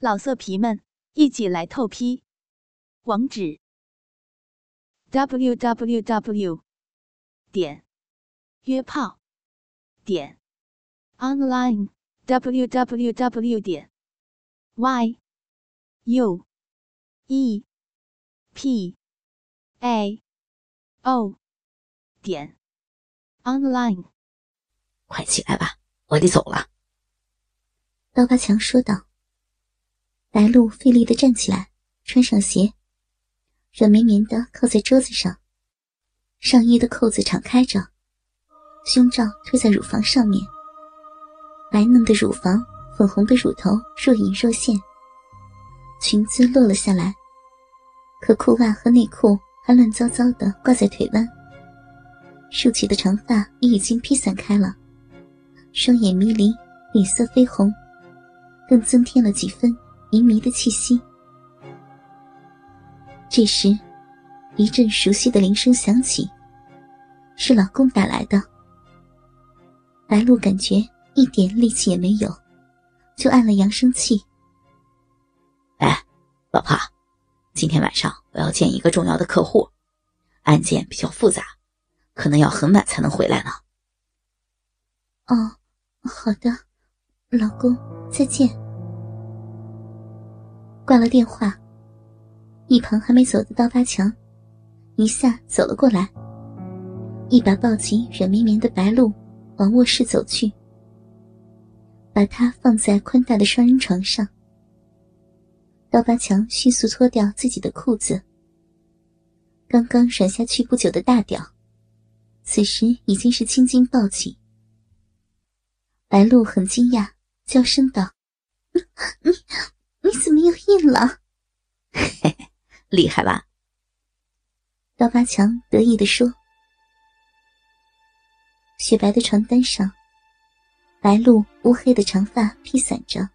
老色皮们，一起来透批！网址：w w w 点约炮点 online w w w 点 y u e p a o 点 online。快起来吧，我得走了。”刀疤强说道。白露费力的站起来，穿上鞋，软绵绵的靠在桌子上，上衣的扣子敞开着，胸罩推在乳房上面，白嫩的乳房，粉红的乳头若隐若现。裙子落了下来，可裤袜和内裤还乱糟糟的挂在腿弯，竖起的长发也已经披散开了，双眼迷离，脸色绯红，更增添了几分。迷迷的气息。这时，一阵熟悉的铃声响起，是老公打来的。白露感觉一点力气也没有，就按了扬声器。哎，老婆，今天晚上我要见一个重要的客户，案件比较复杂，可能要很晚才能回来呢。哦，好的，老公，再见。挂了电话，一旁还没走的刀疤强，一下走了过来，一把抱起软绵绵的白露，往卧室走去，把她放在宽大的双人床上。刀疤强迅速脱掉自己的裤子，刚刚软下去不久的大屌，此时已经是青筋暴起。白露很惊讶，娇声道：“你。”你怎么又硬了？嘿嘿，厉害吧？刀疤强得意地说。雪白的床单上，白露乌黑的长发披散着，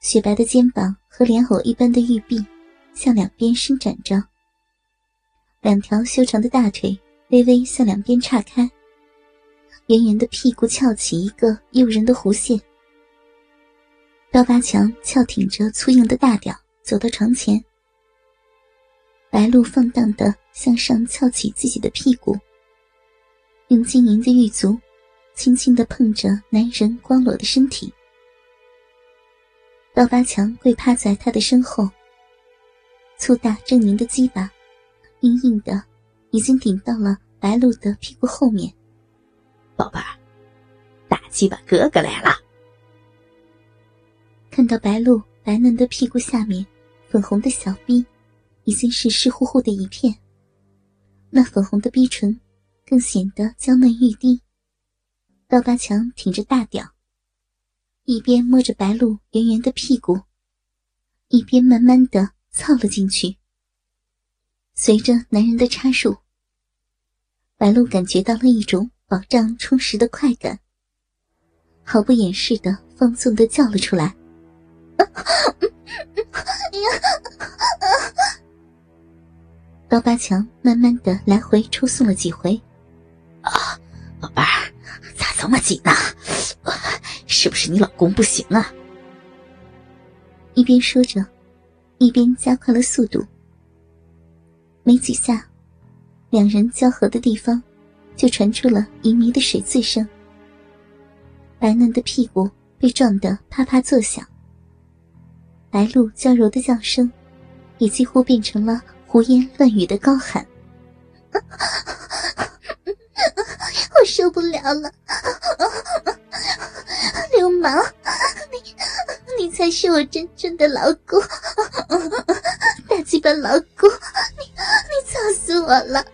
雪白的肩膀和莲藕一般的玉臂向两边伸展着，两条修长的大腿微微向两边岔开，圆圆的屁股翘起一个诱人的弧线。刀疤强翘挺着粗硬的大屌，走到床前。白露放荡的向上翘起自己的屁股，用晶莹的玉足轻轻的碰着男人光裸的身体。刀疤强跪趴在他的身后，粗大狰狞的鸡巴硬硬的，已经顶到了白露的屁股后面。宝贝儿，大鸡巴哥哥来了。看到白露白嫩的屁股下面，粉红的小臂已经是湿乎乎的一片。那粉红的逼唇更显得娇嫩欲滴。刀疤强挺着大屌，一边摸着白露圆圆的屁股，一边慢慢的操了进去。随着男人的插入，白露感觉到了一种饱胀充实的快感，毫不掩饰的放纵的叫了出来。刀疤强慢慢的来回抽送了几回，啊，宝贝儿，咋这么紧呢？是不是你老公不行啊？一边说着，一边加快了速度。没几下，两人交合的地方就传出了淫靡的水渍声，白嫩的屁股被撞得啪啪作响。白露娇柔的叫声，也几乎变成了胡言乱语的高喊：“ 我受不了了！流氓，你你才是我真正的老公，大鸡巴老公，你你操死我了！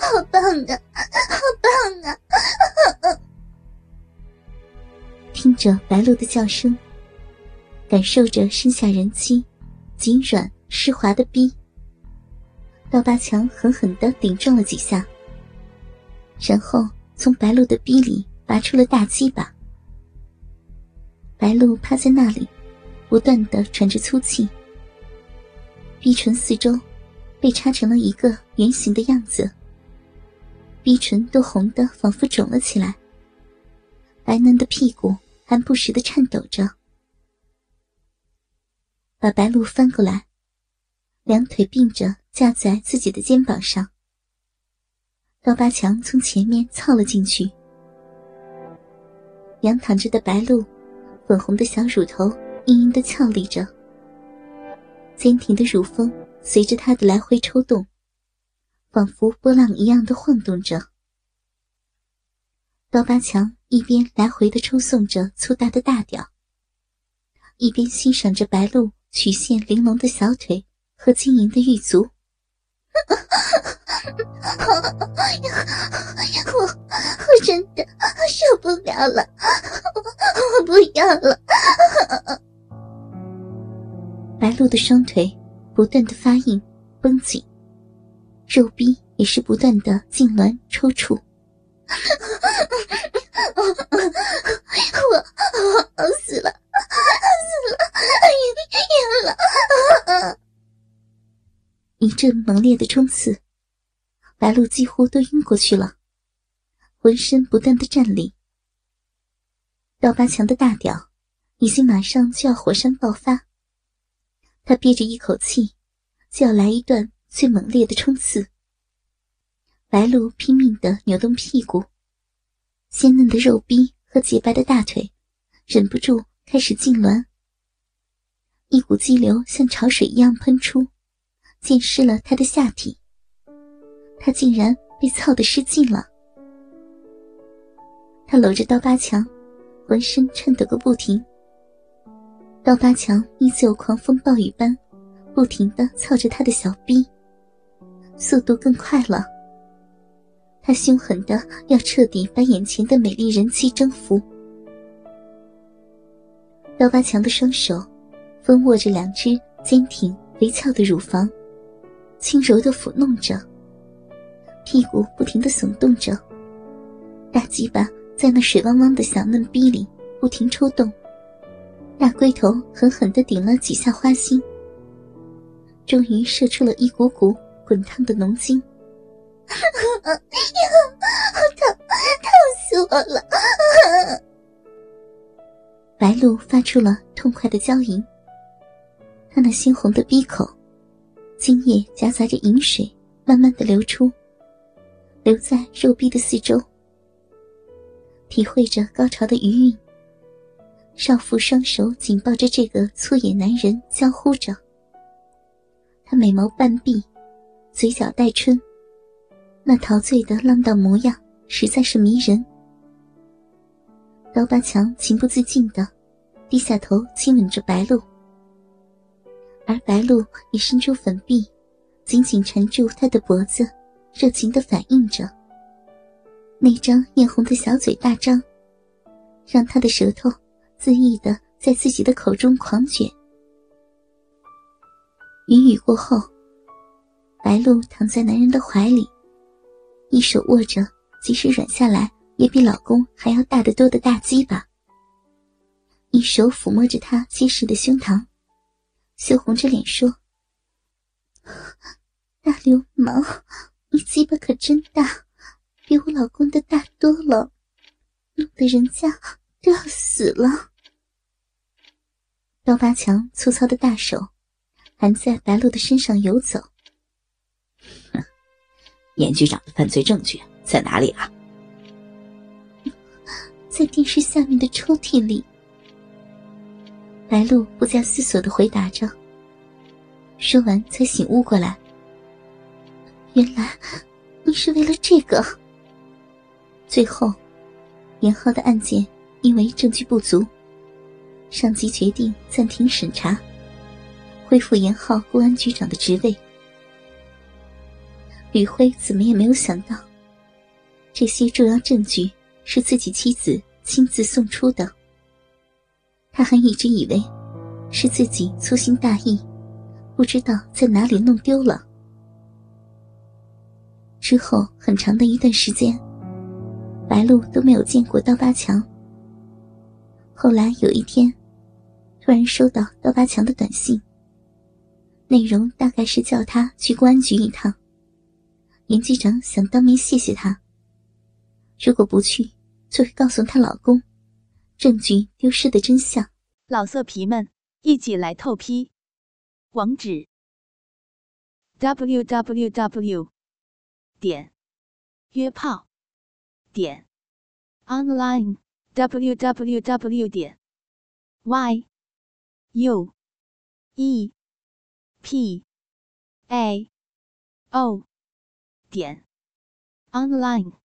好棒啊，好棒啊！”听着白露的叫声。感受着身下人妻紧软湿滑的逼，刀疤强狠狠的顶撞了几下，然后从白露的逼里拔出了大鸡巴。白露趴在那里，不断的喘着粗气，逼唇四周被插成了一个圆形的样子，逼唇都红的仿佛肿了起来，白嫩的屁股还不时的颤抖着。把白露翻过来，两腿并着架在自己的肩膀上。刀疤强从前面凑了进去，仰躺着的白露，粉红的小乳头硬硬的翘立着，坚挺的乳峰随着他的来回抽动，仿佛波浪一样的晃动着。刀疤强一边来回的抽送着粗大的大屌，一边欣赏着白露曲线玲珑的小腿和晶莹的玉足。我我真的受不了了，我不要了。白露的双腿不断的发硬、绷紧，肉壁也是不断的痉挛抽搐。我我死了，死了，晕了！一阵猛烈的冲刺，白露几乎都晕过去了，浑身不断的颤栗。刀疤强的大屌已经马上就要火山爆发，他憋着一口气，就要来一段最猛烈的冲刺。白露拼命的扭动屁股。鲜嫩的肉壁和洁白的大腿，忍不住开始痉挛。一股激流像潮水一样喷出，溅湿了他的下体。他竟然被操得失禁了。他搂着刀疤强，浑身颤抖个不停。刀疤强依旧狂风暴雨般，不停的操着他的小臂，速度更快了。他凶狠的要彻底把眼前的美丽人妻征服。刀疤强的双手分握着两只坚挺肥翘的乳房，轻柔的抚弄着，屁股不停的耸动着，大鸡巴在那水汪汪的小嫩逼里不停抽动，大龟头狠狠的顶了几下花心，终于射出了一股股滚烫的浓精。疼，疼死我了！白露发出了痛快的娇吟，她那猩红的鼻口，精液夹杂着饮水，慢慢的流出，留在肉壁的四周。体会着高潮的余韵，少妇双手紧抱着这个粗野男人，娇呼着。他美眸半闭，嘴角带春。那陶醉的浪荡模样实在是迷人。刀疤强情不自禁的低下头亲吻着白露，而白露也伸出粉臂，紧紧缠住他的脖子，热情的反应着。那张艳红的小嘴大张，让他的舌头恣意的在自己的口中狂卷。云雨过后，白露躺在男人的怀里。一手握着，即使软下来也比老公还要大得多的大鸡巴；一手抚摸着他结实的胸膛，羞红着脸说：“大流氓，你鸡巴可真大，比我老公的大多了，弄得人家都要死了。”刀疤强粗糙的大手还在白露的身上游走。严局长的犯罪证据在哪里啊？在电视下面的抽屉里。白露不加思索的回答着。说完才醒悟过来，原来你是为了这个。最后，严浩的案件因为证据不足，上级决定暂停审查，恢复严浩公安局长的职位。吕辉怎么也没有想到，这些重要证据是自己妻子亲自送出的。他还一直以为是自己粗心大意，不知道在哪里弄丢了。之后很长的一段时间，白露都没有见过刀疤强。后来有一天，突然收到刀疤强的短信，内容大概是叫他去公安局一趟。严局长想当面谢谢他。如果不去，就会告诉她老公，证据丢失的真相。老色皮们，一起来透批！网址：w w w 点约炮点 online w w w 点 y u e p a o 点 online。